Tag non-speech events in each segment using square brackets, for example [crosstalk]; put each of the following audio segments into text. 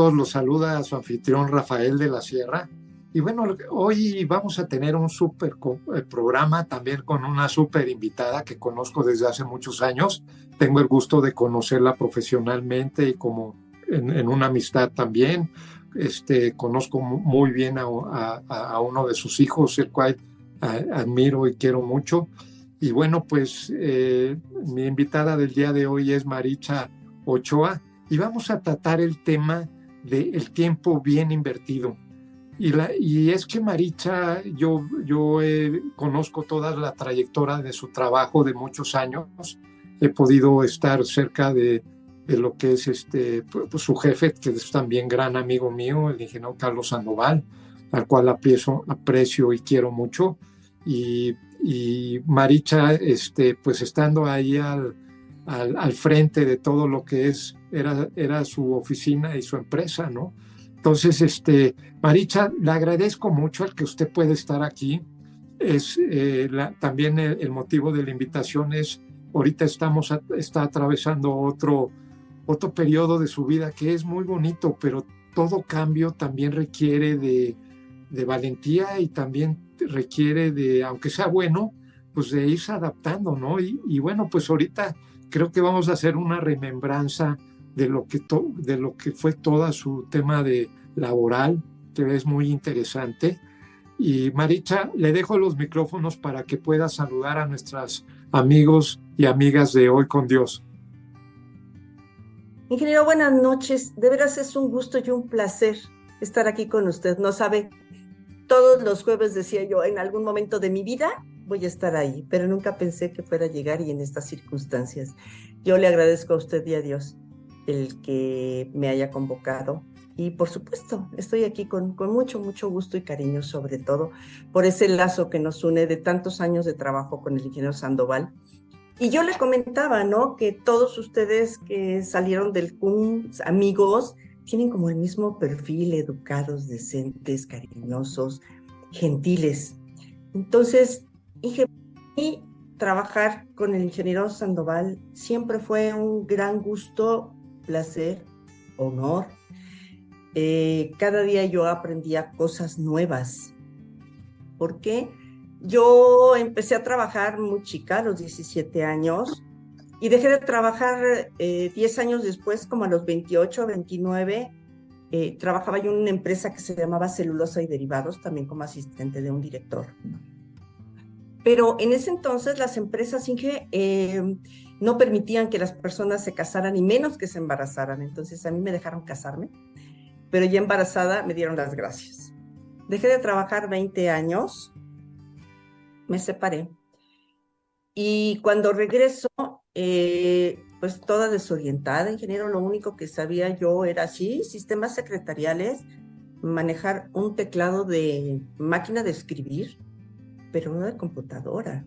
Amigos, los saluda su anfitrión Rafael de la Sierra. Y bueno, hoy vamos a tener un súper eh, programa también con una súper invitada que conozco desde hace muchos años. Tengo el gusto de conocerla profesionalmente y como en, una amistad también. Este, conozco muy bien a, uno de sus hijos, el cual admiro y quiero mucho. Y bueno, pues eh, mi invitada del día de hoy es Maricha Ochoa y vamos a tratar el tema del tiempo bien invertido. Y, la, y es que Maricha, yo, yo conozco toda la trayectoria de su trabajo de muchos años. He podido estar cerca de, de lo que es este, su jefe, que es también gran amigo mío, el ingeniero Carlos Sandoval, al cual aprecio, aprecio y quiero mucho. Y, y Maricha, este, pues estando ahí al, al, al, frente de todo lo que es era, era su oficina y su empresa, ¿no? Entonces, este, Maricha, le agradezco mucho al que usted puede estar aquí. Es eh, también el, motivo de la invitación es, ahorita estamos, está atravesando otro, otro periodo de su vida que es muy bonito, pero todo cambio también requiere de, de valentía y también requiere de, aunque sea bueno, pues de irse adaptando, ¿no? Y, y bueno, pues ahorita creo que vamos a hacer una remembranza de lo que, de lo que fue todo su tema de laboral, que es muy interesante. Y Maricha, le dejo los micrófonos para que pueda saludar a nuestros amigos y amigas de Hoy con Dios. Ingeniero, buenas noches. De veras es un gusto y un placer estar aquí con usted. No sabe, todos los jueves decía yo, en algún momento de mi vida voy a estar ahí, pero nunca pensé que fuera a llegar y en estas circunstancias. Yo le agradezco a usted y a Dios el que me haya convocado. Y por supuesto, estoy aquí con, con, mucho, mucho gusto y cariño, sobre todo por ese lazo que nos une de tantos años de trabajo con el ingeniero Sandoval. Y yo le comentaba, ¿no? Que todos ustedes que salieron del CUM, amigos, tienen como el mismo perfil, educados, decentes, cariñosos, gentiles. Entonces, dije, y trabajar con el ingeniero Sandoval siempre fue un gran gusto placer, honor. Eh, cada día yo aprendía cosas nuevas. porque Yo empecé a trabajar muy chica, a los 17 años, y dejé de trabajar 10 eh, años después, como a los 28, 29. Eh, trabajaba yo en una empresa que se llamaba Celulosa y Derivados, también como asistente de un director. Pero en ese entonces las empresas Inge eh, no permitían que las personas se casaran y menos que se embarazaran. Entonces a mí me dejaron casarme, pero ya embarazada me dieron las gracias. Dejé de trabajar 20 años, me separé y cuando regreso, eh, pues toda desorientada, ingeniero, lo único que sabía yo era así, sistemas secretariales, manejar un teclado de máquina de escribir, pero no de computadora.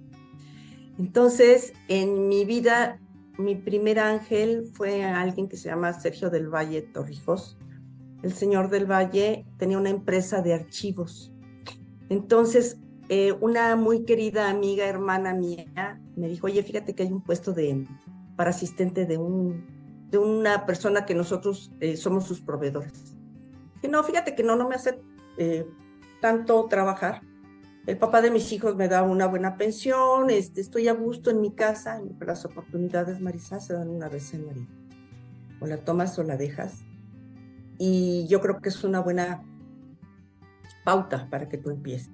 Entonces, en mi vida, mi primer ángel fue alguien que se llama Sergio del Valle Torrijos. El señor del Valle tenía una empresa de archivos. Entonces, eh, una muy querida amiga, hermana mía, me dijo, oye, fíjate que hay un puesto de, para asistente de, un, de una persona que nosotros eh, somos sus proveedores. Y no, fíjate que no, no me hace eh, tanto trabajar el papá de mis hijos me da una buena pensión, este, estoy a gusto en mi casa, las oportunidades, Marisa, se dan una vez en la vida. O la tomas o la dejas. Y yo creo que es una buena pauta para que tú empieces.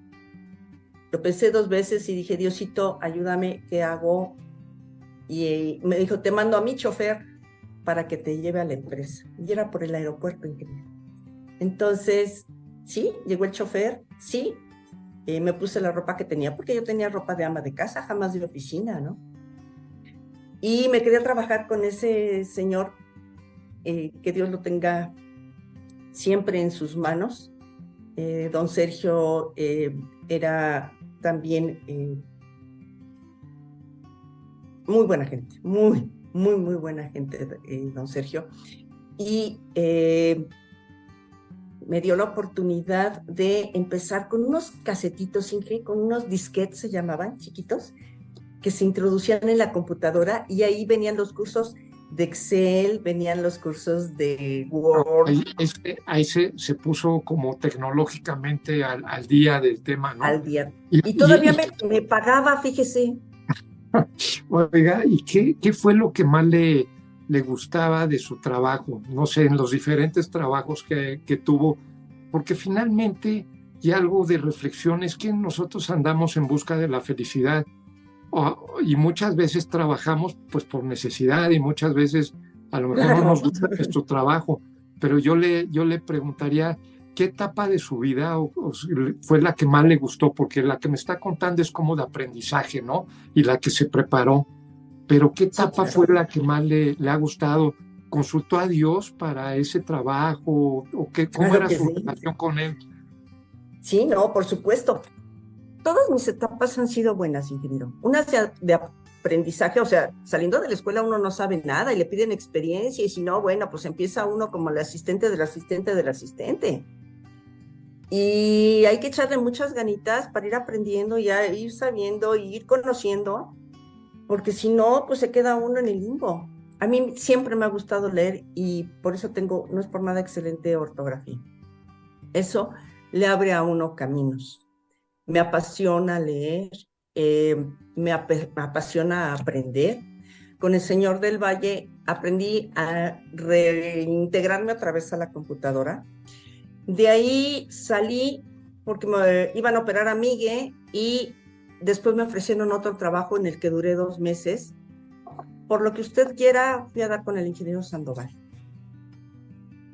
Lo pensé dos veces y dije, Diosito, ayúdame, ¿qué hago? Y eh, me dijo, te mando a mi chofer para que te lleve a la empresa. Y era por el aeropuerto, increíble. Entonces, sí, llegó el chofer, sí, eh, me puse la ropa que tenía, porque yo tenía ropa de ama de casa, jamás de oficina, ¿no? Y me quería trabajar con ese señor, eh, que Dios lo tenga siempre en sus manos. Eh, don Sergio era también muy buena gente, muy, muy, muy buena gente, don Sergio. Y me dio la oportunidad de empezar con unos casetitos, con unos disquetes se llamaban, chiquitos, que se introducían en la computadora y ahí venían los cursos de Excel, venían los cursos de Word. Ahí, se, se, puso como tecnológicamente al, al, día del tema, ¿no? Al día. Y, todavía me, pagaba, fíjese. [laughs] Oiga, ¿y qué, qué fue lo que más le, le gustaba de su trabajo? No sé, en los diferentes trabajos que, que tuvo, porque finalmente, y algo de reflexión, es que nosotros andamos en busca de la felicidad y muchas veces trabajamos pues por necesidad y muchas veces a lo mejor no nos gusta nuestro trabajo, pero yo le, yo le preguntaría qué etapa de su vida fue la que más le gustó, porque la que me está contando es como de aprendizaje, ¿no? Y la que se preparó, pero qué etapa fue la que más le, le, ha gustado. ¿Consultó a Dios para ese trabajo? ¿O qué, cómo era su relación con él? Sí, no, por supuesto todas mis etapas han sido buenas, ingeniero. Unas de, aprendizaje, o sea, saliendo de la escuela uno no sabe nada y le piden experiencia y si no, bueno, pues empieza uno como el asistente del asistente del asistente. Y hay que echarle muchas ganitas para ir aprendiendo y ir sabiendo y ir conociendo, porque si no, pues se queda uno en el limbo. A mí siempre me ha gustado leer y por eso tengo, no es por nada excelente ortografía. Eso le abre a uno caminos me apasiona leer, eh, me, apasiona aprender. Con el Señor del Valle aprendí a reintegrarme otra vez a la computadora. De ahí salí porque me iban a operar a Migue y después me ofrecieron otro trabajo en el que duré dos meses. Por lo que usted quiera, fui a dar con el ingeniero Sandoval.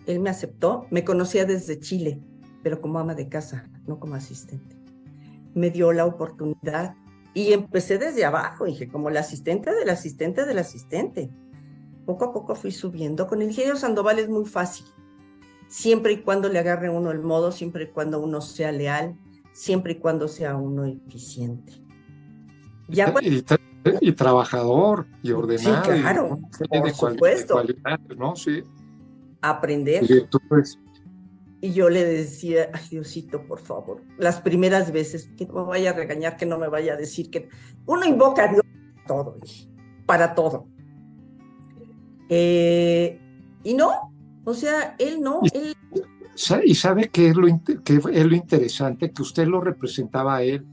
Él me aceptó, me conocía desde Chile, pero como ama de casa, no como asistente me dio la oportunidad y empecé desde abajo, dije, como la asistente del asistente del asistente. Poco a poco fui subiendo. Con el ingeniero Sandoval es muy fácil, siempre y cuando le agarre uno el modo, siempre y cuando uno sea leal, siempre y cuando sea uno eficiente. Ya y, trabajador y ordenado. Sí, claro, por supuesto. ¿no? Sí. Aprender. Y yo le decía, ay Diosito, por favor, las primeras veces, que no me vaya a regañar, que no me vaya a decir que uno invoca a Dios para todo, para todo. Eh, y no, o sea, él no, él... Y sabe que es, lo, que es lo interesante, que usted lo representaba a él.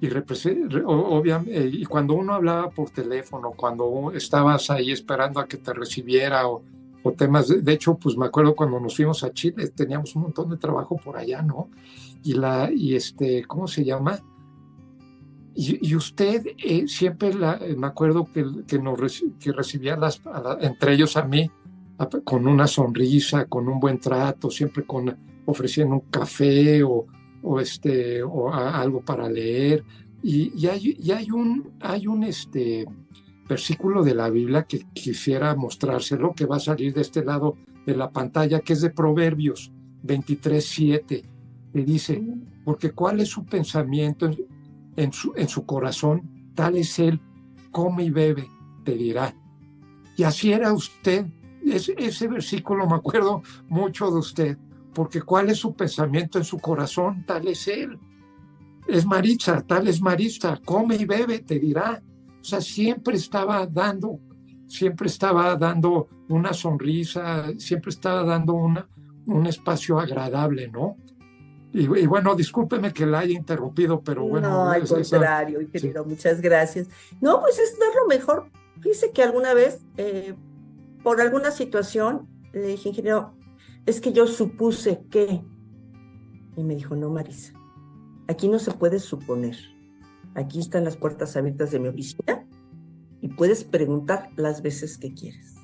Y, y cuando uno hablaba por teléfono, cuando estabas ahí esperando a que te recibiera o, temas. De, hecho, pues me acuerdo cuando nos fuimos a Chile, teníamos un montón de trabajo por allá, ¿no? Y la, y este, ¿cómo se llama? Y, usted eh, siempre, eh, me acuerdo que, que, nos, que recibía las, entre ellos a mí, con una sonrisa, con un buen trato, siempre con ofreciendo un café o, o este, o algo para leer. Y, y, hay, y hay un, hay un, este, versículo de la Biblia que quisiera mostrárselo, que va a salir de este lado de la pantalla, que es de Proverbios 23, 7. Le dice, porque cuál es su pensamiento en, su, en su corazón, tal es él, come y bebe, te dirá. Y así era usted. Ese versículo me acuerdo mucho de usted, porque cuál es su pensamiento en su corazón, tal es él. Es Maritza, tal es Maritza, come y bebe, te dirá. O sea, siempre estaba dando, siempre estaba dando una sonrisa, siempre estaba dando una, un espacio agradable, ¿no? Y, bueno, discúlpeme que la haya interrumpido, pero bueno. No, al contrario, ingeniero, muchas gracias. No, pues es dar lo mejor. Fíjese que alguna vez, eh, por alguna situación, le dije, ingeniero, es que yo supuse que. Y me dijo, no, Marisa, aquí no se puede suponer Aquí están las puertas abiertas de mi oficina y puedes preguntar las veces que quieres.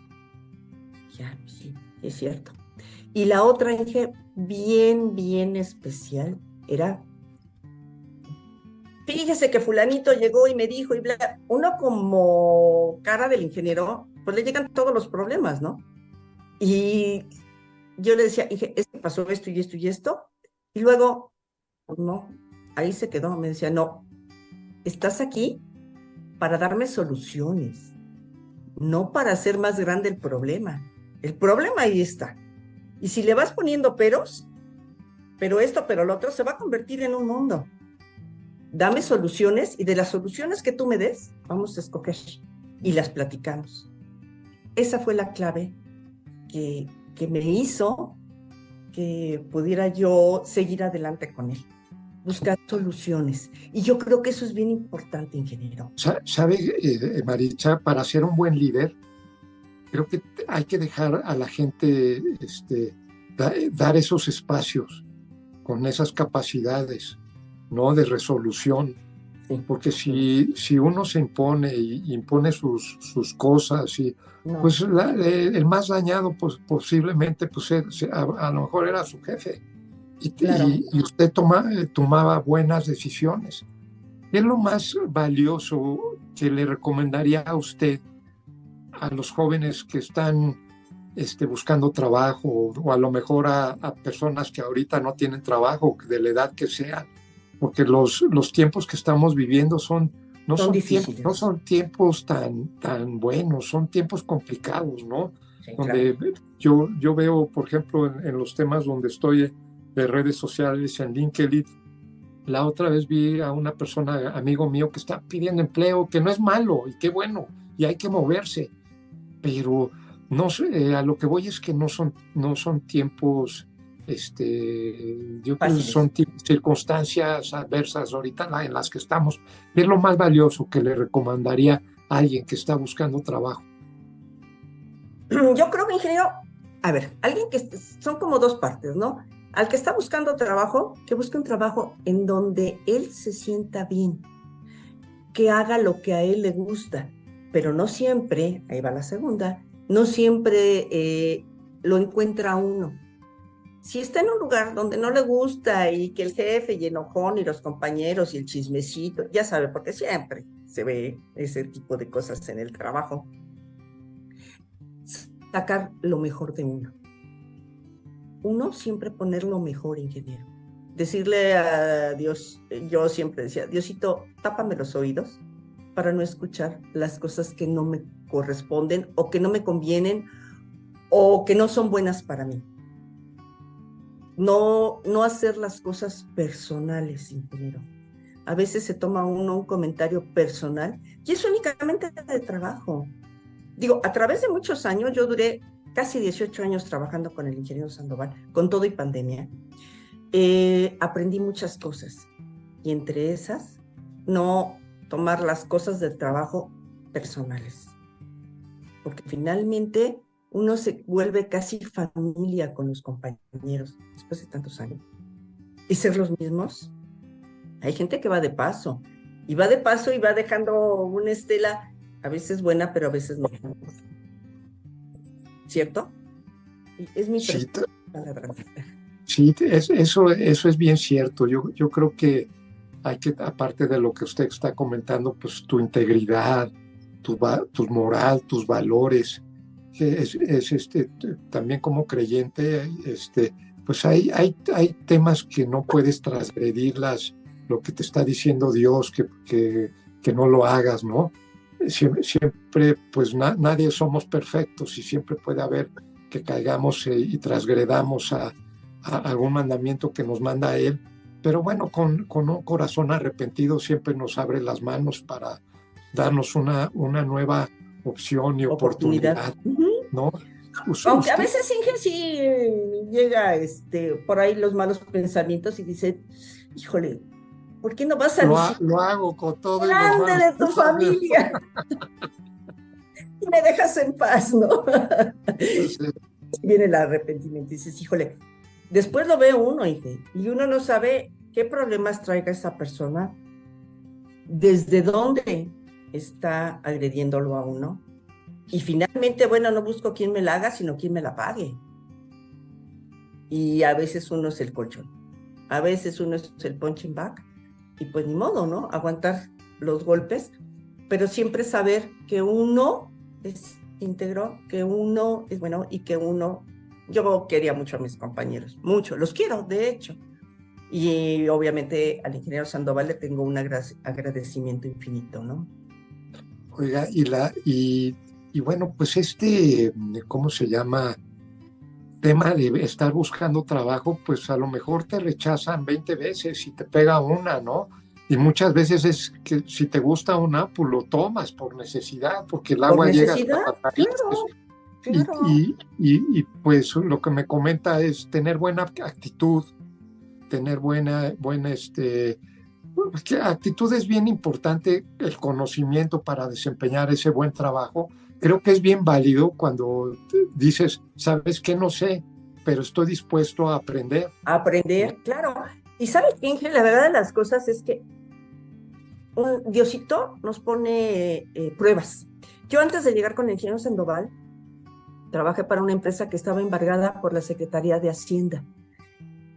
Ya, sí, es cierto. Y la otra, dije, bien, bien especial, era, fíjese que fulanito llegó y me dijo, y bla, uno como cara del ingeniero, pues le llegan todos los problemas, ¿no? Y yo le decía, dije, es que pasó esto y esto y esto, y luego, pues no, ahí se quedó, me decía, no, estás aquí para darme soluciones, no para hacer más grande el problema. El problema ahí está. Y si le vas poniendo peros, pero esto, pero lo otro, se va a convertir en un mundo. Dame soluciones y de las soluciones que tú me des, vamos a escoger y las platicamos. Esa fue la clave que, que me hizo que pudiera yo seguir adelante con él, buscar soluciones. Y yo creo que eso es bien importante, ingeniero. ¿Sabe, eh, Maricha, para ser un buen líder, creo que hay que dejar a la gente este, dar esos espacios con esas capacidades ¿no? de resolución. Porque si, si uno se impone y impone sus, sus cosas, y, pues el más dañado pues, posiblemente pues, a, lo mejor era su jefe. Y, y, usted toma, eh, tomaba buenas decisiones. ¿Qué es lo más valioso que le recomendaría a usted a los jóvenes que están este, buscando trabajo o a lo mejor a, personas que ahorita no tienen trabajo, de la edad que sea, porque los, los tiempos que estamos viviendo son, no, son, tiempos, no son tiempos tan, tan buenos, son tiempos complicados, ¿no? donde yo, yo veo, por ejemplo, en, los temas donde estoy de redes sociales, en LinkedIn, la otra vez vi a una persona, amigo mío, que está pidiendo empleo, que no es malo y qué bueno, y hay que moverse, pero no sé, a lo que voy es que no son, no son tiempos, este, yo creo que son circunstancias adversas ahorita en las que estamos. Es lo más valioso que le recomendaría a alguien que está buscando trabajo. [clears throat] Yo creo que, ingeniero, a ver, alguien que son como dos partes, ¿no? Al que está buscando trabajo, que busque un trabajo en donde él se sienta bien, que haga lo que a él le gusta, pero no siempre, ahí va la segunda, no siempre eh, lo encuentra uno. Si está en un lugar donde no le gusta y que el jefe y enojón y los compañeros y el chismecito, ya sabe, porque siempre se ve ese tipo de cosas en el trabajo, sacar lo mejor de uno. Uno siempre poner lo mejor, ingeniero. Decirle a Dios, yo siempre decía, Diosito, tápame los oídos para no escuchar las cosas que no me corresponden o que no me convienen o que no son buenas para mí. No, no hacer las cosas personales, ingeniero. A veces se toma uno un comentario personal y es únicamente de trabajo. Digo, a través de muchos años, yo duré casi 18 años trabajando con el ingeniero Sandoval, con todo y pandemia. Eh, aprendí muchas cosas y entre esas, no tomar las cosas del trabajo personales. Porque finalmente uno se vuelve casi familia con los compañeros después de tantos años. Y ser los mismos. Hay gente que va de paso. Y va de paso y va dejando una estela a veces buena, pero a veces no. ¿Cierto? Es mi sí, palabra. Sí, eso, eso es bien cierto. Yo, yo creo que hay que, aparte de lo que usted está comentando, pues tu integridad, tu, tu moral, tus valores. Es, este, también como creyente, este, pues hay, hay, hay temas que no puedes transgredirlas, lo que te está diciendo Dios, que, que, que no lo hagas, ¿no? Siempre, pues nadie somos perfectos y siempre puede haber que caigamos eh, y transgredamos a, a algún mandamiento que nos manda Él, pero bueno, con, con, un corazón arrepentido siempre nos abre las manos para darnos una, una nueva opción y oportunidad, ¿no? Aunque a veces Inge sí llega este, por ahí los malos pensamientos y dice, híjole, ¿por qué no vas a lo, lo hago con todo grande de tu familia? [laughs] y me dejas en paz, ¿no? [laughs] Viene el arrepentimiento y dices, híjole, Después lo ve uno y uno no sabe qué problemas traiga esa persona, desde dónde está agrediéndolo a uno. Y finalmente, bueno, no busco quién me la haga, sino quién me la pague. Y a veces uno es el colchón, a veces uno es el punching back, y pues ni modo, ¿no? Aguantar los golpes, pero siempre saber que uno es íntegro, que uno es bueno y que uno yo quería mucho a mis compañeros, mucho, los quiero, de hecho. Y obviamente al ingeniero Sandoval le tengo un agradecimiento infinito, ¿no? Oiga, y, la, y, y bueno, pues este, ¿cómo se llama? Tema de estar buscando trabajo, pues a lo mejor te rechazan 20 veces y te pega una, ¿no? Y muchas veces es que si te gusta una, pues lo tomas por necesidad, porque el agua llega hasta Y, y, pues lo que me comenta es tener buena actitud, tener buena, buena, este, que actitud es bien importante, el conocimiento para desempeñar ese buen trabajo. Creo que es bien válido cuando dices, sabes que no sé, pero estoy dispuesto a aprender. aprender, claro. Y sabes, Inge, la verdad de las cosas es que un Diosito nos pone eh, pruebas. Yo antes de llegar con el ingeniero Sandoval, trabajé para una empresa que estaba embargada por la Secretaría de Hacienda.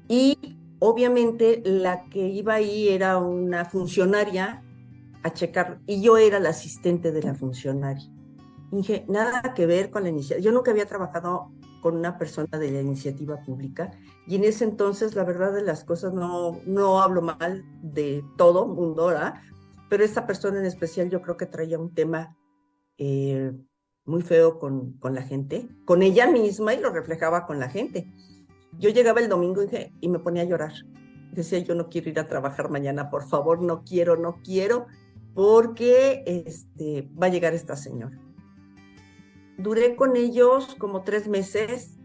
Y obviamente la que iba ahí era una funcionaria a checar, y yo era la asistente de la funcionaria. Dije, nada que ver con la iniciativa. Yo nunca había trabajado con una persona de la iniciativa pública y en ese entonces la verdad de las cosas no, no hablo mal de todo mundo, pero esta persona en especial yo creo que traía un tema eh, muy feo con, con la gente, con ella misma y lo reflejaba con la gente. Yo llegaba el domingo y, me ponía a llorar. Decía, yo no quiero ir a trabajar mañana, por favor, no quiero, no quiero, porque este, va a llegar esta señora. Duré con ellos como tres meses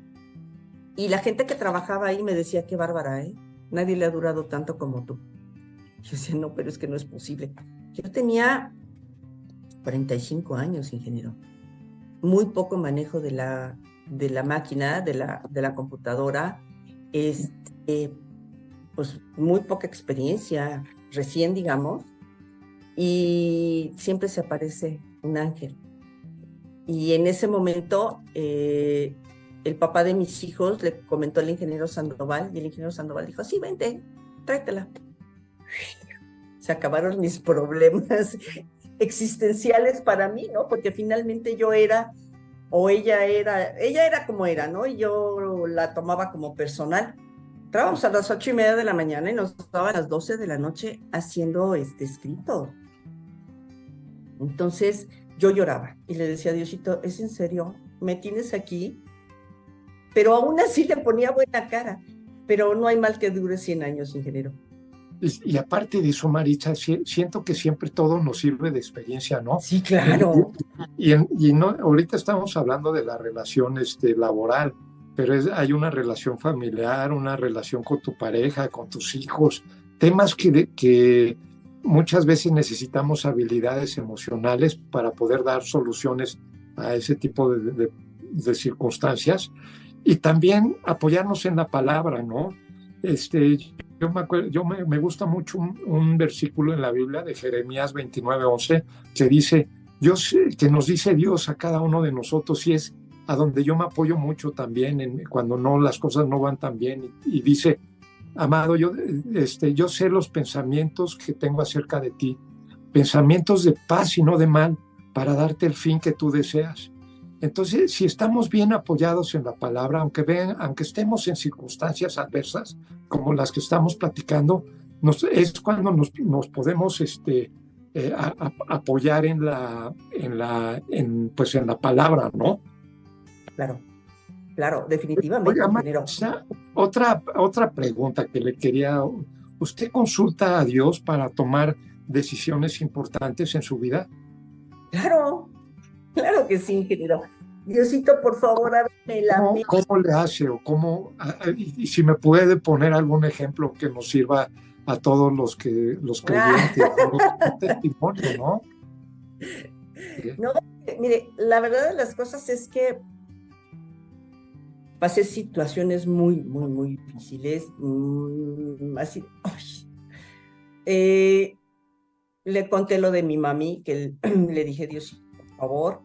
y la gente que trabajaba ahí me decía, qué bárbara, ¿eh? Nadie le ha durado tanto como tú. Yo decía, no, pero es que no es posible. Yo tenía 45 años, ingeniero. Muy poco manejo de la, de la máquina, de la, de la computadora. Este, pues muy poca experiencia, recién, digamos. Y siempre se aparece un ángel. Y en ese momento, eh, el papá de mis hijos le comentó al ingeniero Sandoval y el ingeniero Sandoval dijo, sí, vente, tráetela se acabaron mis problemas [laughs] existenciales para mí, ¿no? Porque finalmente yo era, o ella era, ella era como era, ¿no? Y yo la tomaba como personal. Entrábamos a las ocho y media de la mañana y nos estaban a las doce de la noche haciendo este escrito. Entonces yo lloraba y le decía, Diosito, ¿es en serio? ¿Me tienes aquí? Pero aún así le ponía buena cara. Pero no hay mal que dure 100 años, ingeniero. Y, aparte de eso, Maritza, siento que siempre todo nos sirve de experiencia, ¿no? Sí, claro. Y, y, no, ahorita estamos hablando de la relación este, laboral, pero es, hay una relación familiar, una relación con tu pareja, con tus hijos, temas que, que muchas veces necesitamos habilidades emocionales para poder dar soluciones a ese tipo de, de, de circunstancias y también apoyarnos en la palabra, ¿no? Este, yo me, acuerdo, yo me, gusta mucho un, versículo en la Biblia de Jeremías 29, 11, que dice, yo sé, que nos dice Dios a cada uno de nosotros y es a donde yo me apoyo mucho también en, cuando no las cosas no van tan bien y, dice, amado, yo, este, yo sé los pensamientos que tengo acerca de ti, pensamientos de paz y no de mal, para darte el fin que tú deseas. Entonces, si estamos bien apoyados en la palabra, aunque, ven, aunque estemos en circunstancias adversas como las que estamos platicando, es cuando nos, podemos este, eh, apoyar en la, en, la, en, pues en la palabra, ¿no? Claro, claro, definitivamente. otra, otra pregunta que le quería, ¿usted consulta a Dios para tomar decisiones importantes en su vida? Claro, [laughs] Claro que sí, ingeniero. Diosito, por favor, ábreme la ¿Cómo, ¿Cómo, le hace o cómo, y si me puede poner algún ejemplo que nos sirva a todos los que los creyentes, [laughs] testimonio, ¿no? [laughs] No, mire, la verdad de las cosas es que pasé situaciones muy, muy, muy difíciles, mm, así, eh, le conté lo de mi mami, que le [clears throat] dije, Dios, favor.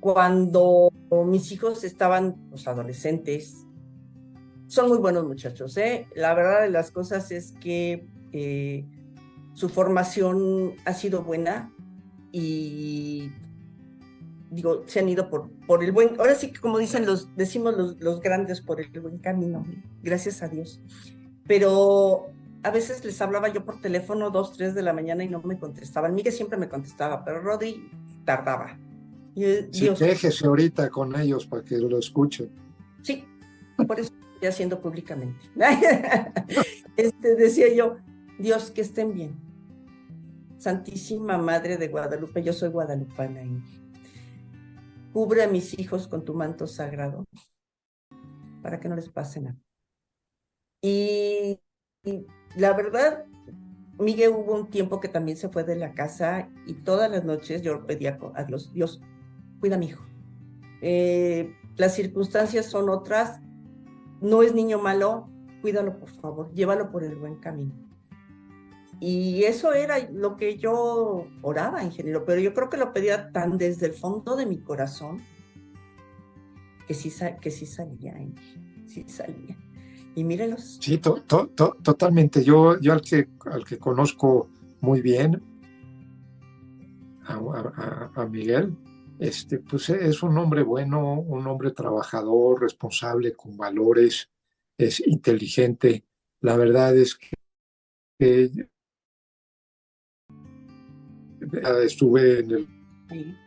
Cuando mis hijos estaban los adolescentes, son muy buenos muchachos, ¿eh? La verdad de las cosas es que eh, su formación ha sido buena y digo, se han ido por, por el buen, ahora sí que como dicen los, decimos los, los grandes por el buen camino, gracias a Dios. Pero a veces les hablaba yo por teléfono dos, tres de la mañana y no me contestaban. Miguel siempre me contestaba, pero Roddy tardaba. sí, déjese ahorita con ellos para que lo escuchen. Sí, por eso estoy haciendo públicamente. [laughs] este, decía yo, Dios, que estén bien. Santísima Madre de Guadalupe, yo soy guadalupana. cubre a mis hijos con tu manto sagrado para que no les pase nada. Y, la verdad, Miguel hubo un tiempo que también se fue de la casa y todas las noches yo pedía a Dios, Dios, cuida a mi hijo. Eh, las circunstancias son otras, no es niño malo, cuídalo por favor, llévalo por el buen camino. Y eso era lo que yo oraba, ingeniero, pero yo creo que lo pedía tan desde el fondo de mi corazón que sí, que sí salía, sí salía. Y mírelos. Sí, totalmente. Yo, yo al, que, al que conozco muy bien, a, Miguel, este, pues es un hombre bueno, un hombre trabajador, responsable, con valores, es inteligente. La verdad es que estuve en el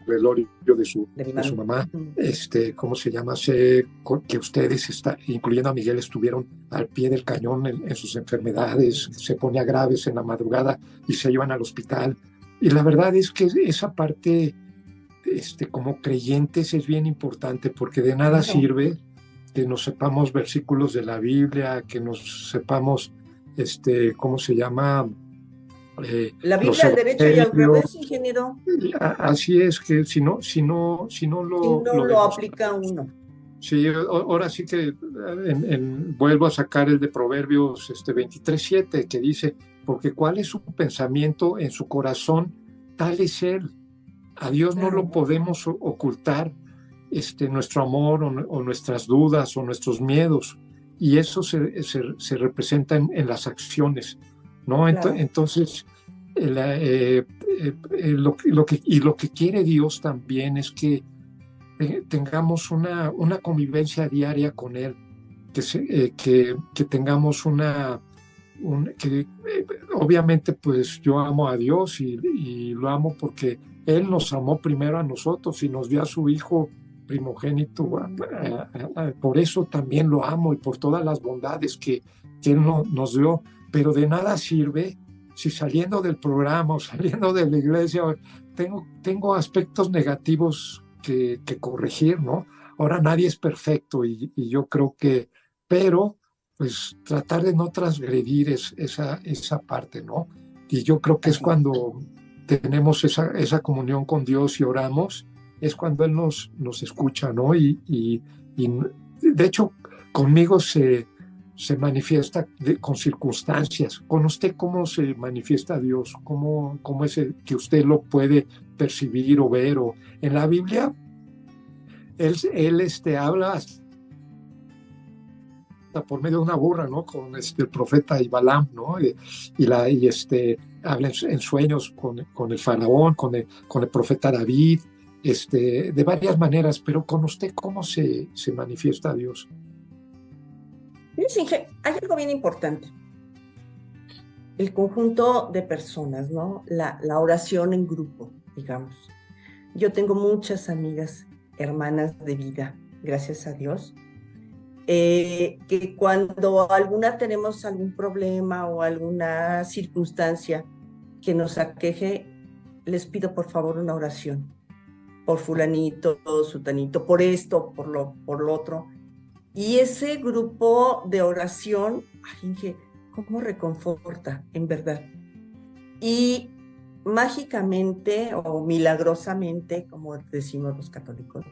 velorio de su, de, su mamá, este, ¿cómo se llama? Sé que ustedes, está, incluyendo a Miguel, estuvieron al pie del cañón en, sus enfermedades, se ponía graves en la madrugada y se iban al hospital. Y la verdad es que esa parte, este, como creyentes, es bien importante porque de nada sirve que nos sepamos versículos de la Biblia, que nos sepamos, este, ¿cómo se llama? Eh, la Biblia al derecho y al revés, ingeniero. Así es que si no, si no, si no lo, si no lo, aplica uno. Sí, ahora sí que vuelvo a sacar el de Proverbios este 23.7 que dice, porque cuál es su pensamiento en su corazón, tal es él. A Dios no lo podemos ocultar, este, nuestro amor o, nuestras dudas o nuestros miedos. Y eso se, se, representa en, las acciones. ¿no? Entonces, eh, eh, eh, lo, que, y lo que quiere Dios también es que tengamos una, una convivencia diaria con Él, que, que, que, tengamos una... que, obviamente pues yo amo a Dios y, y, lo amo porque Él nos amó primero a nosotros y nos dio a su Hijo primogénito. por eso también lo amo y por todas las bondades que, que Él nos dio pero de nada sirve si saliendo del programa o saliendo de la iglesia tengo, tengo aspectos negativos que, corregir, ¿no? Ahora nadie es perfecto y, yo creo que, pero pues tratar de no transgredir es, esa, esa parte, ¿no? Y yo creo que es cuando tenemos esa, esa comunión con Dios y oramos, es cuando Él nos, nos escucha, ¿no? Y, y, y de hecho, conmigo se, se manifiesta con circunstancias. ¿Con usted cómo se manifiesta Dios? ¿Cómo, cómo es que usted lo puede percibir o ver? O, en la Biblia, él, él este, habla por medio de una burra, ¿no? Con este, el profeta Ibalam, ¿no? Y, la, y este, habla en, sueños con, con, el faraón, con el, con el profeta David, este, de varias maneras, pero con usted, ¿cómo se, se manifiesta Dios? Hay algo bien importante. El conjunto de personas, ¿no? La, oración en grupo, digamos. Yo tengo muchas amigas, hermanas de vida, gracias a Dios, eh, que cuando alguna tenemos algún problema o alguna circunstancia que nos aqueje, les pido por favor una oración por fulanito, sutanito, por esto, por lo, por lo otro. Y ese grupo de oración, ay, ¿cómo reconforta, en verdad? Y mágicamente o milagrosamente, como decimos los católicos,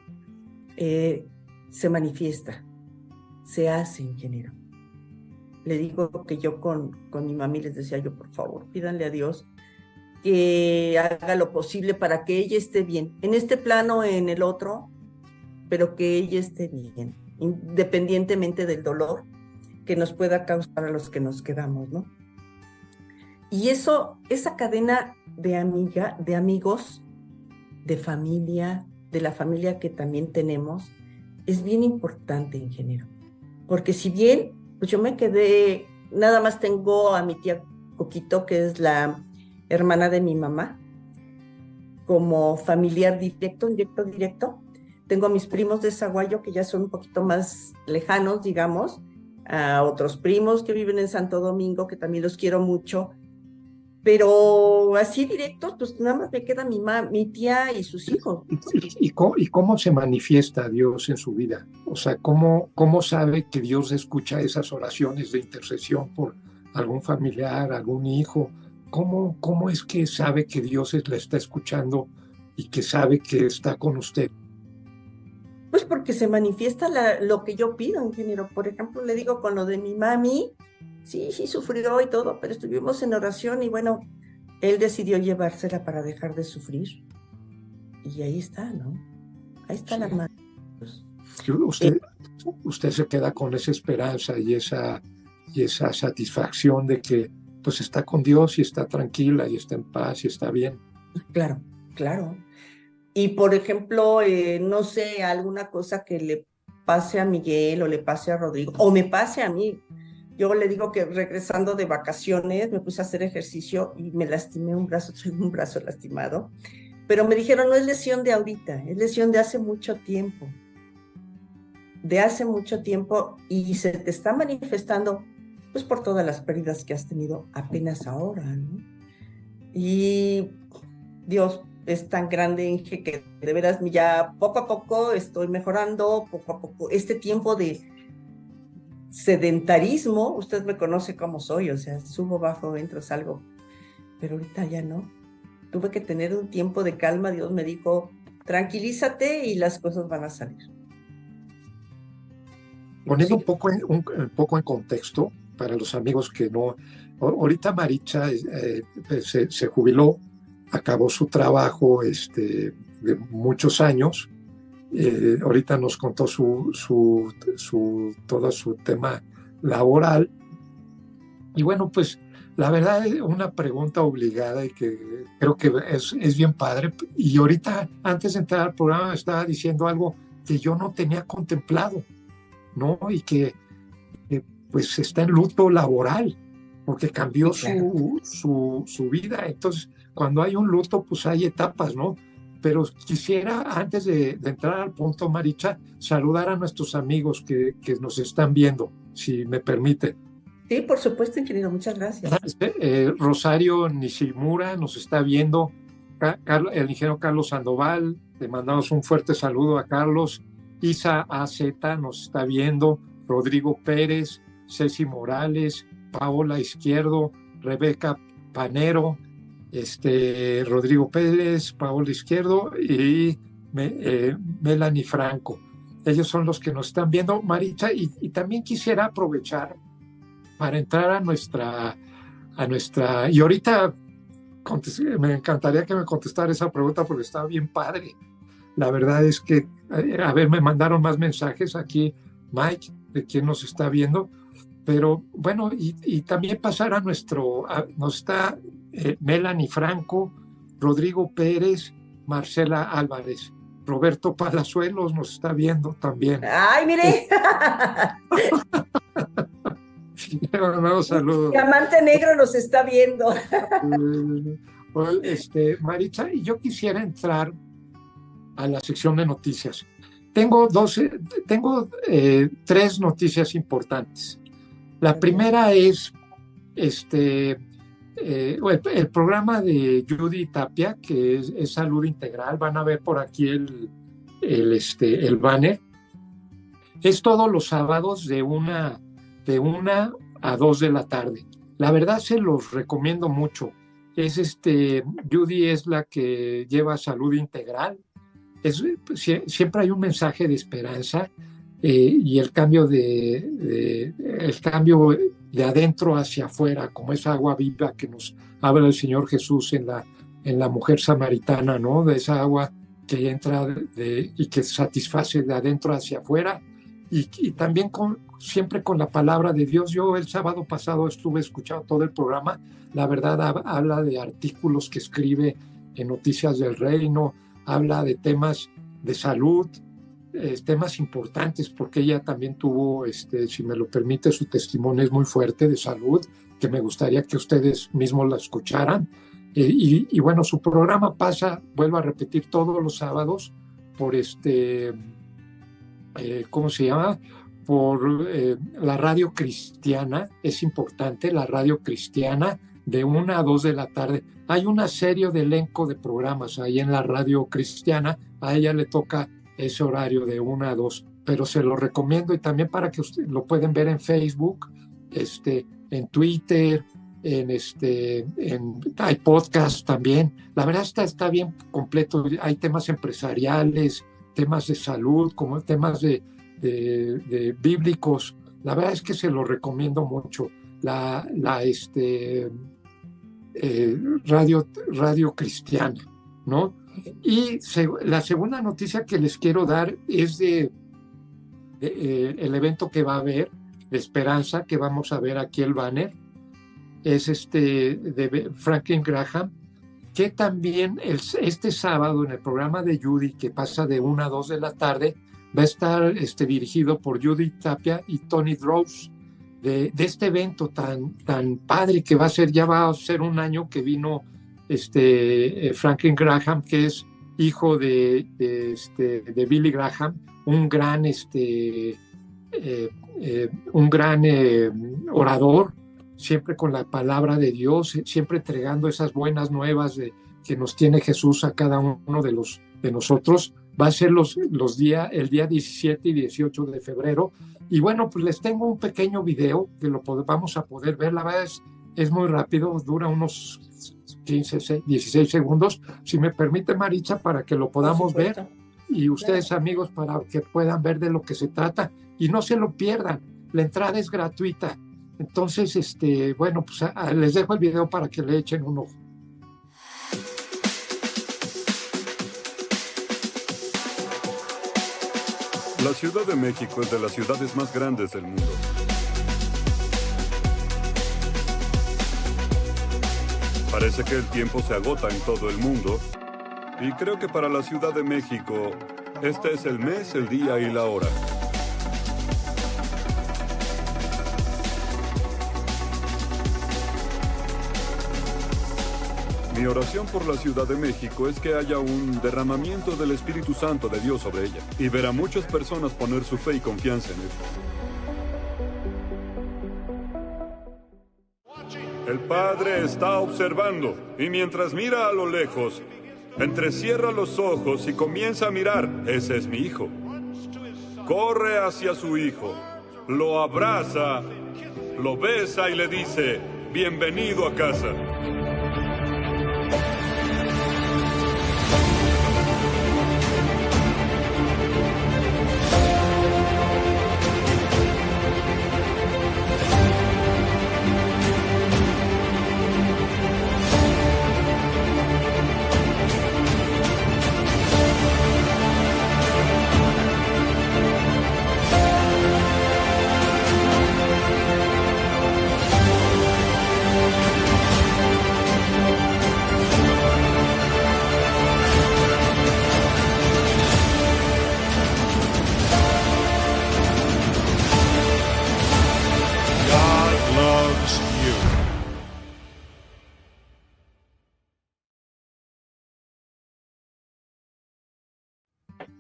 eh, se manifiesta, se hace ingeniero. Le digo que yo con, con mi mami les decía yo, por favor, pídanle a Dios que haga lo posible para que ella esté bien, en este plano, en el otro, pero que ella esté bien independientemente del dolor que nos pueda causar a los que nos quedamos, ¿no? Y eso, esa cadena de amiga, de amigos, de familia, de la familia que también tenemos, es bien importante, ingeniero. Porque si bien, pues yo me quedé, nada más tengo a mi tía Coquito, que es la hermana de mi mamá, como familiar directo, directo, directo, tengo a mis primos de Zaguayo que ya son un poquito más lejanos, digamos, a otros primos que viven en Santo Domingo, que también los quiero mucho. pero así directos, pues nada más me queda mi, mi tía y sus hijos. [laughs] ¿Y, cómo, se manifiesta Dios en su vida? O sea, ¿cómo, ¿cómo sabe que Dios escucha esas oraciones de intercesión por algún familiar, algún hijo? ¿Cómo, cómo es que sabe que Dios le está escuchando y que sabe que está con usted? Pues porque se manifiesta lo que yo pido, ingeniero. Por ejemplo, le digo con lo de mi mami, sí, sí sufrió y todo, pero estuvimos en oración y bueno, él decidió llevársela para dejar de sufrir. Y ahí está, ¿no? Ahí está la mano. Usted, eh, usted se queda con esa esperanza y esa, y esa satisfacción de que pues está con Dios y está tranquila y está en paz y está bien. Claro, claro. Y por ejemplo, eh, no sé, alguna cosa que le pase a Miguel o le pase a Rodrigo o me pase a mí. Yo le digo que regresando de vacaciones me puse a hacer ejercicio y me lastimé un brazo, [laughs] tengo un brazo lastimado. Pero me dijeron, no es lesión de ahorita, es lesión de hace mucho tiempo. De hace mucho tiempo y se te está manifestando pues por todas las pérdidas que has tenido apenas ahora. Y Dios, es tan grande que de veras ya poco a poco estoy mejorando, poco a poco. Este tiempo de sedentarismo, usted me conoce como soy, o sea, subo, bajo, entro, salgo, pero ahorita ya no. Tuve que tener un tiempo de calma, Dios me dijo, tranquilízate y las cosas van a salir. Poniendo un, poco en, un, poco en contexto para los amigos que no, ahorita Maricha eh, se, se jubiló acabó su trabajo este, de muchos años. Eh, ahorita nos contó su, su, su, todo su tema laboral. Y bueno, pues la verdad es una pregunta obligada y que creo que es, es bien padre. Y ahorita, antes de entrar al programa, estaba diciendo algo que yo no tenía contemplado, ¿no? Y que, pues está en luto laboral, porque cambió su, su, su vida. Entonces, cuando hay un luto, pues hay etapas, ¿no? Pero quisiera, antes de, entrar al punto, Maricha, saludar a nuestros amigos que, que, nos están viendo, si me permite. Sí, por supuesto, querido, muchas gracias. Eh, Rosario Nishimura nos está viendo, el ingeniero Carlos Sandoval, le mandamos un fuerte saludo a Carlos, Isa AZ nos está viendo, Rodrigo Pérez, Ceci Morales, Paola Izquierdo, Rebeca Panero, este, Rodrigo Pérez, Paolo Izquierdo y eh, Melanie Franco. Ellos son los que nos están viendo, Marita, y, también quisiera aprovechar para entrar a nuestra, a nuestra, y ahorita me encantaría que me contestara esa pregunta porque está bien padre. La verdad es que, eh, a ver, me mandaron más mensajes aquí, Mike, de quien nos está viendo, pero bueno, y, también pasar a nuestro, nos está eh, Melanie Franco, Rodrigo Pérez, Marcela Álvarez. Roberto Palazuelos nos está viendo también. ¡Ay, mire! [laughs] Un saludo. Diamante Negro nos está viendo. [laughs] este, Maritza, y yo quisiera entrar a la sección de noticias. Tengo, 12, tengo eh, tres noticias importantes. La primera es este, eh, el, programa de Judy Tapia, que es, salud integral, van a ver por aquí el, el, este, el banner. Es todos los sábados de una, de una a dos de la tarde. La verdad se los recomiendo mucho. Es este, Judy es la que lleva salud integral. Es, siempre hay un mensaje de esperanza eh, y el cambio de, el cambio de adentro hacia afuera, como esa agua viva que nos habla el Señor Jesús en la, en la mujer samaritana, ¿no? De esa agua que entra y que satisface de adentro hacia afuera y, también siempre con la palabra de Dios. Yo el sábado pasado estuve escuchando todo el programa, la verdad habla de artículos que escribe en Noticias del Reino, habla de temas de salud, eh, temas importantes porque ella también tuvo, este, si me lo permite, su testimonio es muy fuerte de salud, que me gustaría que ustedes mismos la escucharan. Eh, y, bueno, su programa pasa, vuelvo a repetir, todos los sábados por este, eh, ¿cómo se llama? Por la radio cristiana, es importante, la radio cristiana de una a dos de la tarde. Hay una serie de elenco de programas ahí en la radio cristiana, a ella le toca ese horario de una a dos, pero se lo recomiendo y también para que usted lo pueden ver en Facebook, este, en Twitter, en este, en, hay podcast también. La verdad está, está bien completo. Hay temas empresariales, temas de salud, como temas de, de, bíblicos. La verdad es que se lo recomiendo mucho. La, la este, eh, radio, radio cristiana, ¿no? Y la segunda noticia que les quiero dar es de, eh, el evento que va a haber, Esperanza, que vamos a ver aquí el banner, es este de Franklin Graham, que también el, este sábado en el programa de Judy, que pasa de 1 a 2 de la tarde, va a estar este, dirigido por Judy Tapia y Tony Drows, de, de, este evento tan, tan padre que va a ser, ya va a ser un año que vino este, eh, Franklin Graham, que es hijo de, este, de Billy Graham, un gran, este, eh, eh, un gran orador, siempre con la palabra de Dios, siempre entregando esas buenas nuevas que nos tiene Jesús a cada uno de, los, de nosotros. Va a ser los, los día, el día 17 y 18 de febrero. Y bueno, pues les tengo un pequeño video que lo vamos a poder ver. La verdad es muy rápido, dura unos 15, 16 segundos. Si me permite, Maritza, para que lo podamos ver y ustedes, amigos, para que puedan ver de lo que se trata y no se lo pierdan. La entrada es gratuita. Entonces, este, bueno, pues les dejo el video para que le echen un ojo. La Ciudad de México es de las ciudades más grandes del mundo. Parece que el tiempo se agota en todo el mundo y creo que para la Ciudad de México este es el mes, el día y la hora. Mi oración por la Ciudad de México es que haya un derramamiento del Espíritu Santo de Dios sobre ella y ver a muchas personas poner su fe y confianza en él. El padre está observando y mientras mira a lo lejos, entrecierra los ojos y comienza a mirar. Ese es mi hijo. Corre hacia su hijo, lo abraza, lo besa y le dice, bienvenido a casa.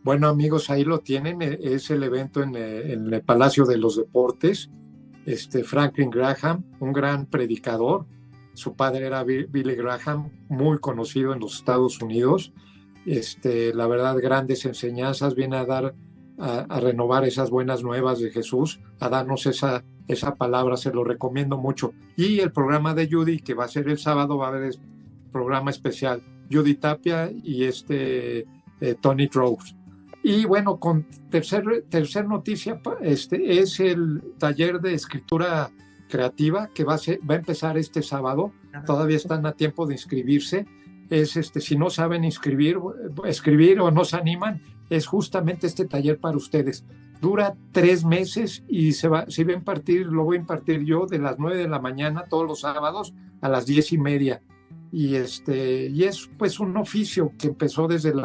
Bueno, amigos, ahí lo tienen. E, es el evento en, eh, el Palacio de los Deportes. Este Franklin Graham, un gran predicador. Su padre era Billy Graham, muy conocido en los Estados Unidos. Este, la verdad, grandes enseñanzas. Viene a dar, a, renovar esas buenas nuevas de Jesús, a darnos esa, esa palabra. Se lo recomiendo mucho. Y el programa de Judy, que va a ser el sábado, va a haber programa especial. Judy Tapia y este eh, Tony Rose y bueno, con tercer, tercer noticia, este es el taller de escritura creativa que va a, va a empezar este sábado. Todavía están a tiempo de inscribirse. Es este, si no saben inscribir, escribir o no se animan, es justamente este taller para ustedes. Dura tres meses y se va, se va a impartir, lo voy a impartir yo de las nueve de la mañana todos los sábados a las diez y media. Y este, y es pues un oficio que empezó desde el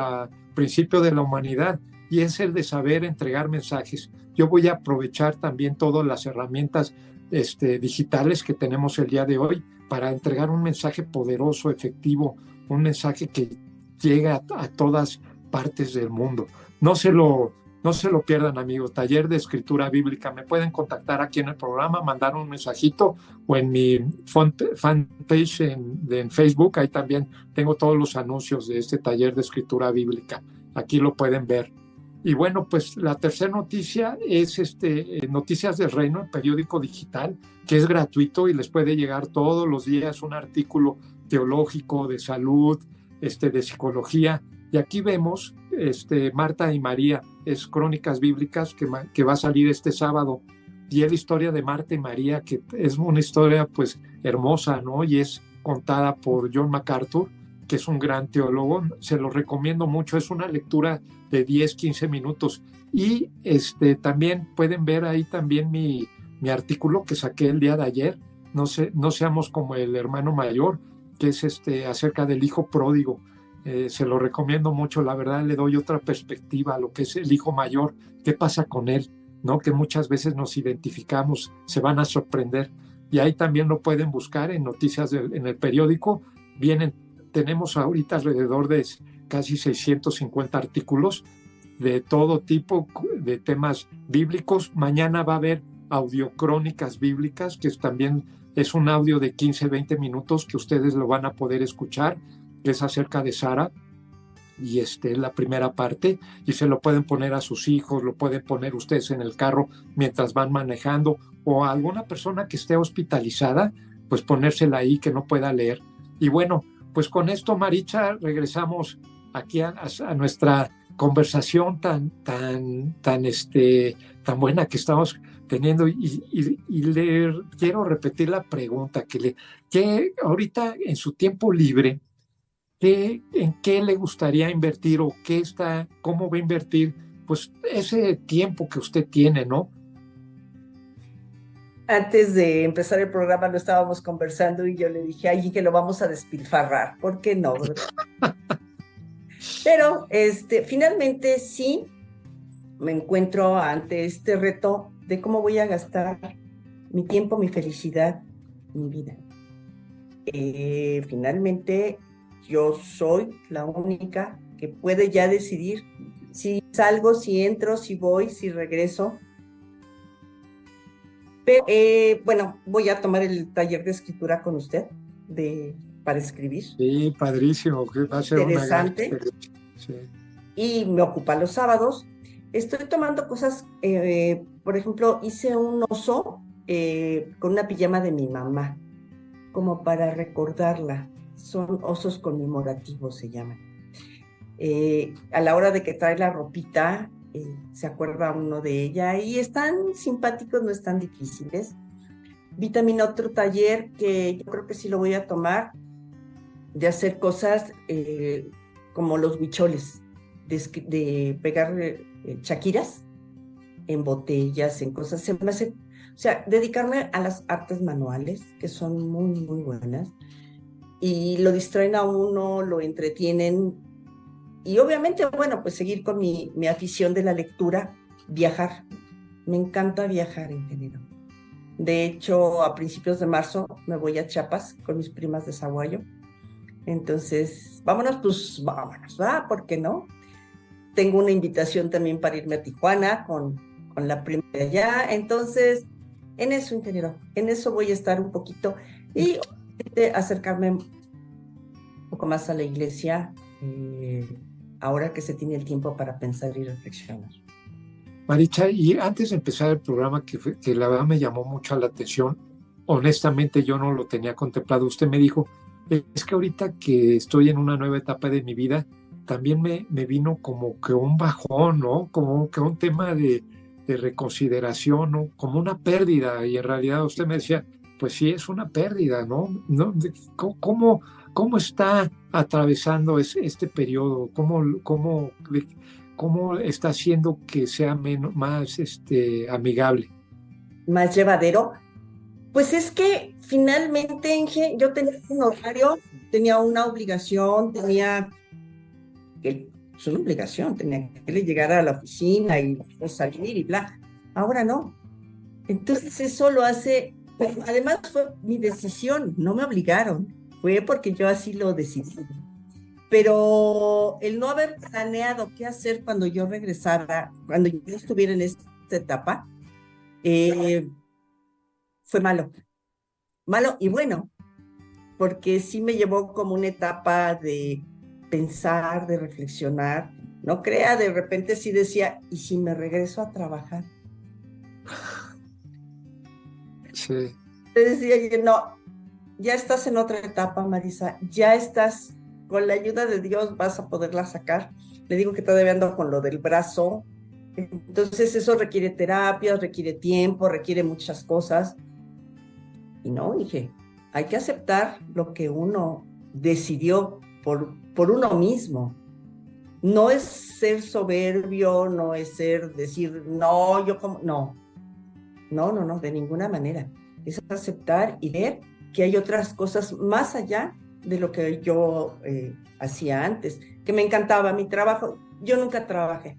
principio de la humanidad y es el de saber entregar mensajes. Yo voy a aprovechar también todas las herramientas este, digitales que tenemos el día de hoy para entregar un mensaje poderoso, efectivo, un mensaje que llega a, todas partes del mundo. No se lo No se lo pierdan, amigos. Taller de escritura bíblica. Me pueden contactar aquí en el programa, mandar un mensajito o en mi fanpage en, en Facebook. Ahí también tengo todos los anuncios de este taller de escritura bíblica. Aquí lo pueden ver. Y bueno, pues la tercera noticia es este, eh, Noticias del Reino, el periódico digital, que es gratuito y les puede llegar todos los días un artículo teológico, de salud, este, de psicología. Y aquí vemos este, Marta y María, es Crónicas Bíblicas, que, que va a salir este sábado. Y es la historia de Marta y María, que es una historia pues hermosa, ¿no? Y es contada por John MacArthur que es un gran teólogo, se lo recomiendo mucho, es una lectura de 10, 15 minutos. Y este, también pueden ver ahí también mi, mi artículo que saqué el día de ayer, no, sé, no seamos como el hermano mayor, que es este, acerca del hijo pródigo. Eh, se lo recomiendo mucho, la verdad le doy otra perspectiva a lo que es el hijo mayor, qué pasa con él, ¿no? que muchas veces nos identificamos, se van a sorprender. Y ahí también lo pueden buscar en noticias en el periódico, vienen tenemos ahorita alrededor de casi 650 artículos de todo tipo de temas bíblicos. Mañana va a haber audiocrónicas bíblicas, que también es un audio de 15, 20 minutos que ustedes lo van a poder escuchar, es acerca de Sara. Y este la primera parte, y se lo pueden poner a sus hijos, lo pueden poner ustedes en el carro mientras van manejando, o a alguna persona que esté hospitalizada, pues ponérsela ahí que no pueda leer. Y bueno, pues con esto, Maricha, regresamos aquí a, nuestra conversación tan, tan, tan, este, tan buena que estamos teniendo y, le quiero repetir la pregunta que le, que ahorita en su tiempo libre, ¿qué, ¿en qué le gustaría invertir o qué está, cómo va a invertir? Pues ese tiempo que usted tiene, ¿no? antes de empezar el programa lo estábamos conversando y yo le dije, ay, que lo vamos a despilfarrar, ¿por qué no? [laughs] Pero este, finalmente sí me encuentro ante este reto de cómo voy a gastar mi tiempo, mi felicidad, mi vida. Eh, finalmente yo soy la única que puede ya decidir si salgo, si entro, si voy, si regreso pero, eh, bueno, voy a tomar el taller de escritura con usted de, para escribir. Sí, padrísimo, va a ser interesante. sí. Y me ocupa los sábados. Estoy tomando cosas, eh, por ejemplo, hice un oso eh, con una pijama de mi mamá, como para recordarla. Son osos conmemorativos, se llaman. a la hora de que trae la ropita, eh, se acuerda uno de ella y están simpáticos, no están difíciles. Vi también otro taller que yo creo que sí lo voy a tomar, de hacer cosas eh, como los huicholes, de, pegar eh, chaquiras en botellas, en cosas. Se me hace, o sea, dedicarme a las artes manuales, que son muy, muy buenas, y lo distraen a uno, lo entretienen, y obviamente, bueno, pues seguir con mi, mi afición de la lectura, viajar. Me encanta viajar en general. De hecho, a principios de marzo me voy a Chiapas con mis primas de Zaguayo. Entonces, vámonos, pues vámonos, ¿va? ¿Por qué no? Tengo una invitación también para irme a Tijuana con, con la prima de allá. Entonces, en eso, ingeniero, en eso voy a estar un poquito y acercarme un poco más a la iglesia. Eh, ahora que se tiene el tiempo para pensar y reflexionar. Maricha, y antes de empezar el programa, que, que la verdad me llamó mucho la atención, honestamente yo no lo tenía contemplado, usted me dijo, es que ahorita que estoy en una nueva etapa de mi vida, también me, me vino como que un bajón, ¿no? Como que un tema de, de reconsideración, ¿no? Como una pérdida, y en realidad usted me decía, pues sí, es una pérdida, ¿no? ¿No? ¿Cómo, ¿Cómo está atravesando este periodo? ¿Cómo, cómo, cómo está haciendo que sea menos, más este, amigable? Más llevadero. Pues es que finalmente, yo tenía un horario, tenía una obligación, tenía que es una obligación, tenía que llegar a la oficina y salir y bla. Ahora no. Entonces eso lo hace, además fue mi decisión, no me obligaron fue porque yo así lo decidí. Pero el no haber planeado qué hacer cuando yo regresara, cuando yo estuviera en esta etapa, eh, fue malo. Malo y bueno, porque sí me llevó como una etapa de pensar, de reflexionar. No crea, de repente sí decía, ¿y si me regreso a trabajar? Sí. Decía no, ya estás en otra etapa, Marisa, ya estás, con la ayuda de Dios vas a poderla sacar. Le digo que todavía ando con lo del brazo, entonces eso requiere terapia, requiere tiempo, requiere muchas cosas. Y no, dije, hay que aceptar lo que uno decidió por, por uno mismo. No es ser soberbio, no es ser decir, no, yo como, no, no, no, no, de ninguna manera. Es aceptar y ver que hay otras cosas más allá de lo que yo eh, hacía antes, que me encantaba mi trabajo. Yo nunca trabajé,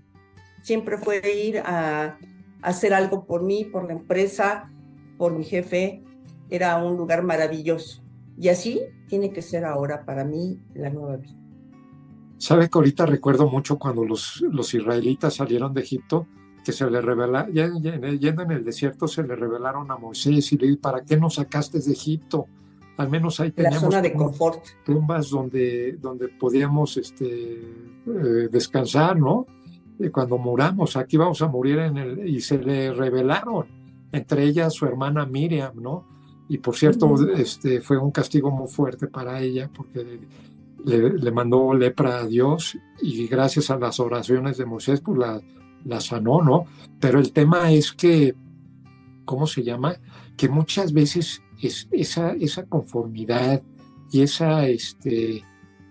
siempre fue ir a, hacer algo por mí, por la empresa, por mi jefe. Era un lugar maravilloso. Y así tiene que ser ahora para mí la nueva vida. Sabe que ahorita recuerdo mucho cuando los, los israelitas salieron de Egipto, que se le revela, yendo en el desierto, se le revelaron a Moisés y le dijo, ¿para qué nos sacaste de Egipto? Al menos ahí teníamos la zona de confort. tumbas donde, donde podíamos este, eh, descansar, ¿no? Y cuando muramos, aquí vamos a morir en el... Y se le revelaron, entre ellas su hermana Miriam, ¿no? Y por cierto, este, fue un castigo muy fuerte para ella porque le, le, mandó lepra a Dios y gracias a las oraciones de Moisés, pues la, la sanó, ¿no? Pero el tema es que, ¿cómo se llama? Que muchas veces es esa, esa conformidad y esa, este,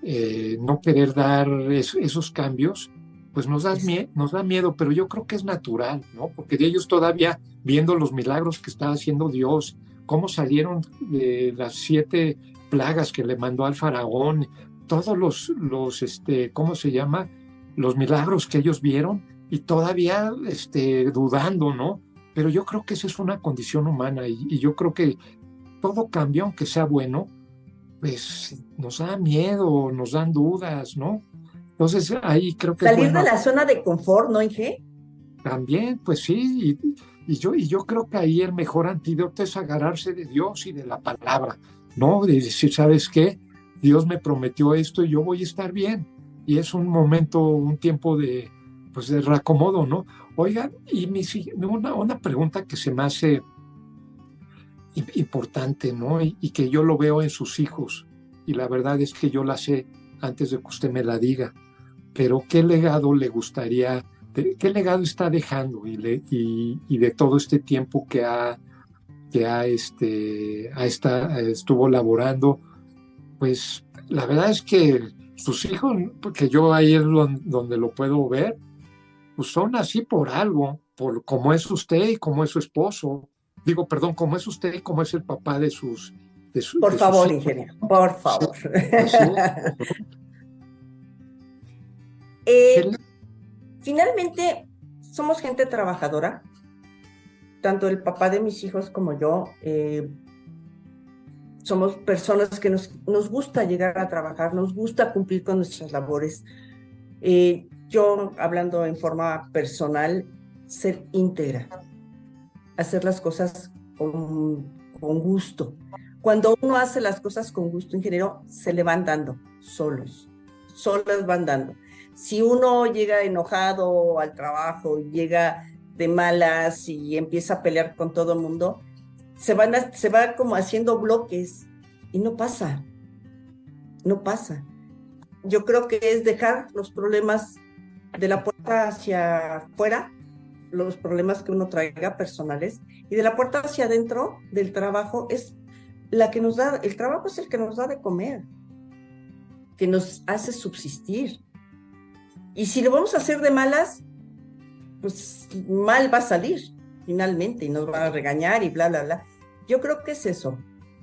eh, no querer dar esos cambios, pues nos da, miedo, nos da miedo, pero yo creo que es natural, ¿no? Porque de ellos todavía viendo los milagros que está haciendo Dios, cómo salieron de las siete plagas que le mandó al faraón, todos los, los este, ¿cómo se llama? Los milagros que ellos vieron, y todavía este, dudando, ¿no? Pero yo creo que esa es una condición humana y, yo creo que todo cambio, aunque sea bueno, pues nos da miedo, nos dan dudas, ¿no? Entonces ahí creo que... Salir de la zona de confort, ¿no, Inge? También, pues sí, y, yo, y yo creo que ahí el mejor antídoto es agarrarse de Dios y de la palabra, ¿no? De decir, ¿sabes qué? Dios me prometió esto y yo voy a estar bien. Y es un momento, un tiempo de, pues de reacomodo, ¿no? Oigan, y una, una pregunta que se me hace importante, ¿no? Y, que yo lo veo en sus hijos, y la verdad es que yo la sé antes de que usted me la diga, pero ¿qué legado le gustaría, qué legado está dejando y, le, y, de todo este tiempo que ha, que ha, este, ha estuvo laborando? Pues la verdad es que sus hijos, porque yo ahí es donde lo puedo ver, pues son así por algo, por como es usted y como es su esposo. Digo, perdón, como es usted y como es el papá de sus... De por favor, ingeniero, por favor. [laughs] Eh, finalmente, somos gente trabajadora, tanto el papá de mis hijos como yo. Eh, somos personas que nos, gusta llegar a trabajar, nos gusta cumplir con nuestras labores. Eh, yo, hablando en forma personal, ser íntegra, hacer las cosas con, gusto. Cuando uno hace las cosas con gusto, ingeniero, se le van dando solos, solas van dando. Si uno llega enojado al trabajo, llega de malas y empieza a pelear con todo el mundo, se, van se va como haciendo bloques y no pasa, no pasa. Yo creo que es dejar los problemas de la puerta hacia afuera, los problemas que uno traiga personales, y de la puerta hacia adentro del trabajo es la que nos da, el trabajo es el que nos da de comer, que nos hace subsistir. Y si lo vamos a hacer de malas, pues mal va a salir finalmente y nos va a regañar y bla, bla, bla. Yo creo que es eso,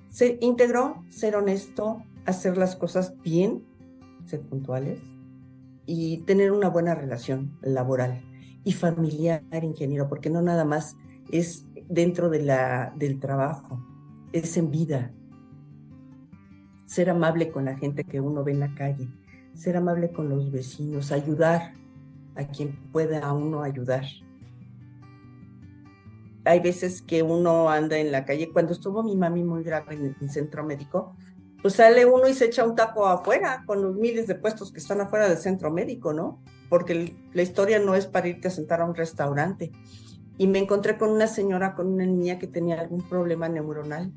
ser íntegro, ser honesto, hacer las cosas bien, ser puntuales, y tener una buena relación laboral y familiar, ingeniero, porque no nada más es dentro de la, del trabajo, es en vida. Ser amable con la gente que uno ve en la calle, ser amable con los vecinos, ayudar a quien pueda a uno ayudar. Hay veces que uno anda en la calle, cuando estuvo mi mami muy grave en el centro médico, pues sale uno y se echa un taco afuera con los miles de puestos que están afuera del centro médico, ¿no? Porque la historia no es para irte a sentar a un restaurante. Y me encontré con una señora, con una niña que tenía algún problema neuronal.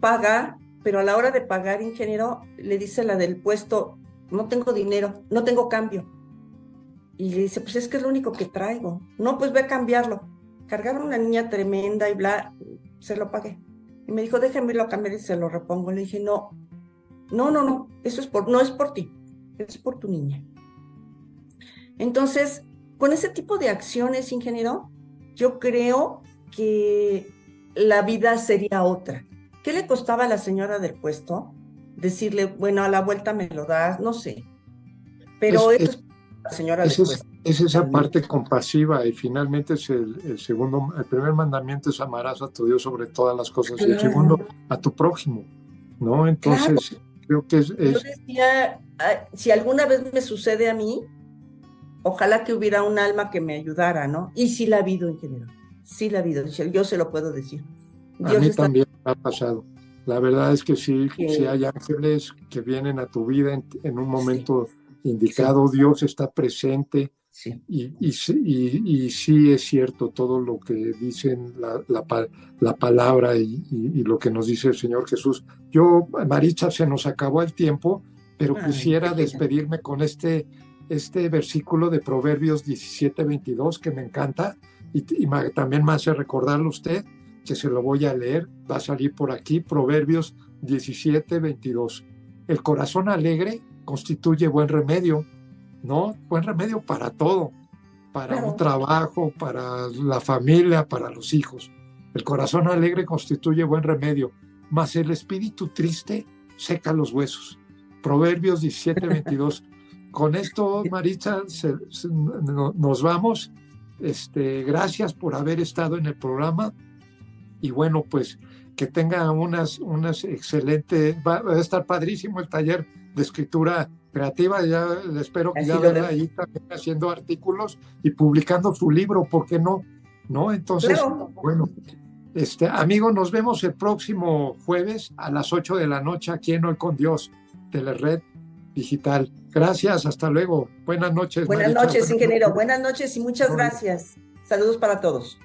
Paga, pero a la hora de pagar, ingeniero, le dice la del puesto, no tengo dinero, no tengo cambio. Y le dice, pues es que es lo único que traigo. No, pues ve a cambiarlo. Cargaba una niña tremenda y bla, se lo pagué. Y me dijo, déjame lo cambiar y se lo repongo. Le dije, no, no, no, no, eso es por, no es por ti, es por tu niña. Entonces, con ese tipo de acciones, ingeniero, yo creo que la vida sería otra. ¿Qué le costaba a la señora del puesto? Decirle, bueno, a la vuelta me lo das, no sé. Pero es, la señora del puesto. Es esa parte compasiva y finalmente es el, segundo, el primer mandamiento es amarás a tu Dios sobre todas las cosas y el segundo a tu prójimo, ¿no? Entonces creo que es, Yo decía, si alguna vez me sucede a mí, ojalá que hubiera un alma que me ayudara, ¿no? Y sí la ha habido en general, sí la ha habido, yo se lo puedo decir. a mí también me ha pasado. La verdad es que sí, sí, hay ángeles que vienen a tu vida en, un momento indicado, Dios está presente y, y, y, sí es cierto todo lo que dicen la, la, palabra y, lo que nos dice el Señor Jesús. Yo, Maricha, se nos acabó el tiempo, pero quisiera despedirme con este, este versículo de Proverbios 17, 22 que me encanta y, también me hace recordarlo usted, que se lo voy a leer, va a salir por aquí, Proverbios 17, 22. El corazón alegre constituye buen remedio ¿no? Buen remedio para todo, para un trabajo, para la familia, para los hijos. El corazón alegre constituye buen remedio, mas el espíritu triste seca los huesos. Proverbios 17, 22. Con esto, [laughs] Maritza, nos vamos. Este, gracias por haber estado en el programa. Y bueno, pues que tenga unas, unas excelentes, va a estar padrísimo el taller de escritura creativa, ya espero que ya verla ahí también haciendo artículos y publicando su libro, ¿por qué no? ¿No? Entonces, bueno, este, amigo, nos vemos el próximo jueves a las 8 de la noche aquí en Hoy con Dios, Telered Digital. Gracias, hasta luego. Buenas noches. Buenas noches, ingeniero. Buenas noches y muchas gracias. Saludos para todos.